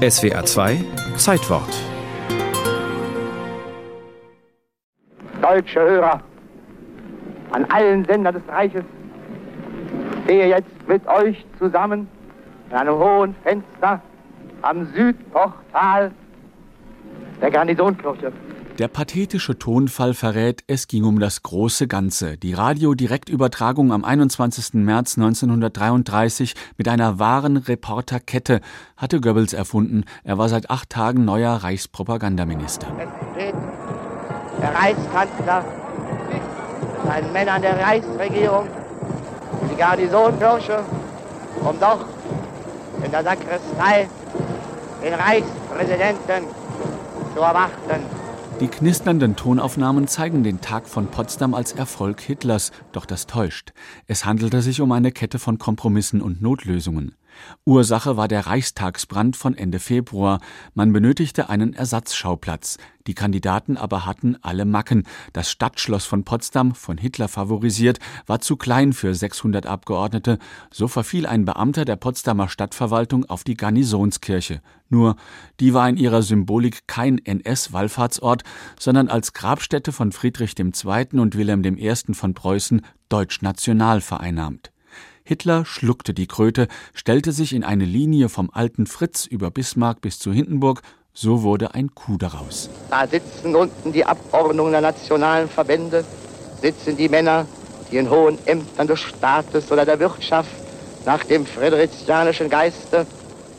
SWR 2 Zeitwort. Deutsche Hörer an allen Sendern des Reiches stehe jetzt mit euch zusammen in einem hohen Fenster am Südportal der Garnisonkirche. Der pathetische Tonfall verrät, es ging um das große Ganze. Die Radiodirektübertragung am 21. März 1933 mit einer wahren Reporterkette hatte Goebbels erfunden. Er war seit acht Tagen neuer Reichspropagandaminister. Der Reichskanzler mit seinen Männern der Reichsregierung die Garnisonkirche, um dort in der Sakristei den Reichspräsidenten zu erwarten. Die knisternden Tonaufnahmen zeigen den Tag von Potsdam als Erfolg Hitlers, doch das täuscht. Es handelte sich um eine Kette von Kompromissen und Notlösungen. Ursache war der Reichstagsbrand von Ende Februar. Man benötigte einen Ersatzschauplatz. Die Kandidaten aber hatten alle Macken. Das Stadtschloss von Potsdam, von Hitler favorisiert, war zu klein für 600 Abgeordnete. So verfiel ein Beamter der Potsdamer Stadtverwaltung auf die Garnisonskirche. Nur, die war in ihrer Symbolik kein NS-Wallfahrtsort, sondern als Grabstätte von Friedrich II. und Wilhelm I. von Preußen deutsch-national vereinnahmt. Hitler schluckte die Kröte, stellte sich in eine Linie vom alten Fritz über Bismarck bis zu Hindenburg, so wurde ein Coup daraus. Da sitzen unten die Abordnungen der nationalen Verbände, sitzen die Männer, die in hohen Ämtern des Staates oder der Wirtschaft nach dem friedrichianischen Geiste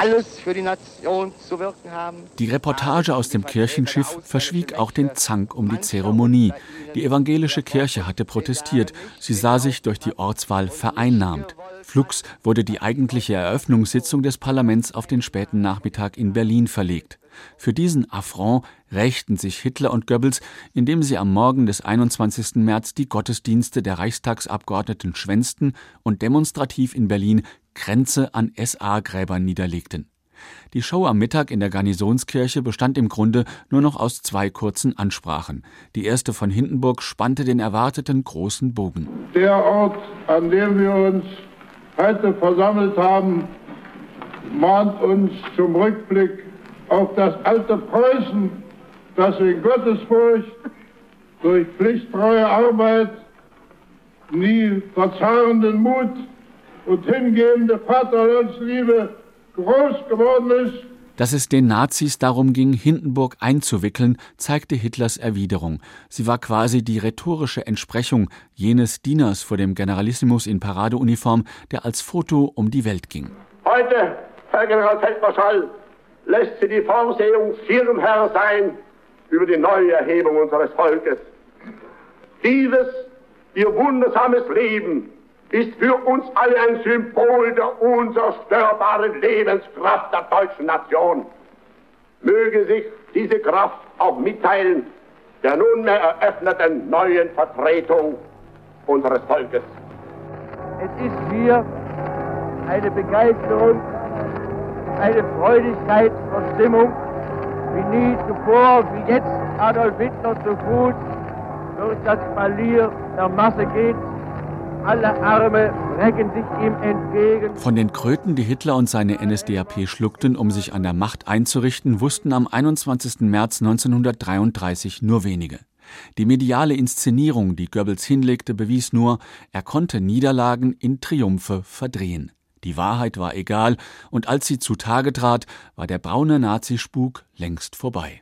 alles für die Nation zu wirken haben. Die Reportage aus dem Kirchenschiff verschwieg auch den Zank um die Zeremonie. Die evangelische Kirche hatte protestiert. Sie sah sich durch die Ortswahl vereinnahmt. Flugs wurde die eigentliche Eröffnungssitzung des Parlaments auf den späten Nachmittag in Berlin verlegt. Für diesen Affront rächten sich Hitler und Goebbels, indem sie am Morgen des 21. März die Gottesdienste der Reichstagsabgeordneten schwänzten und demonstrativ in Berlin Kränze an SA-Gräbern niederlegten. Die Show am Mittag in der Garnisonskirche bestand im Grunde nur noch aus zwei kurzen Ansprachen. Die erste von Hindenburg spannte den erwarteten großen Bogen. Der Ort, an dem wir uns heute versammelt haben, mahnt uns zum Rückblick auf das alte Preußen, das in Gottesfurcht durch pflichttreue Arbeit, nie verzahrenden Mut und hingebende Vaterlandsliebe groß geworden ist. Dass es den Nazis darum ging, Hindenburg einzuwickeln, zeigte Hitlers Erwiderung. Sie war quasi die rhetorische Entsprechung jenes Dieners vor dem Generalissimus in Paradeuniform, der als Foto um die Welt ging. Heute, Herr Generalfeldmarschall, lässt sie die Vorsehung Schirmherr sein über die Neuerhebung unseres Volkes. Dieses, ihr wundersames Leben, ist für uns alle ein Symbol der unzerstörbaren Lebenskraft der deutschen Nation. Möge sich diese Kraft auch mitteilen der nunmehr eröffneten neuen Vertretung unseres Volkes. Es ist hier eine Begeisterung, eine Freudigkeit und Stimmung, wie nie zuvor, wie jetzt Adolf Hitler zu Fuß durch das Spalier der Masse geht alle Arme recken sich ihm entgegen. Von den Kröten, die Hitler und seine NSDAP schluckten, um sich an der Macht einzurichten, wussten am 21. März 1933 nur wenige. Die mediale Inszenierung, die Goebbels hinlegte, bewies nur, er konnte Niederlagen in Triumphe verdrehen. Die Wahrheit war egal, und als sie zutage trat, war der braune Nazispuk längst vorbei.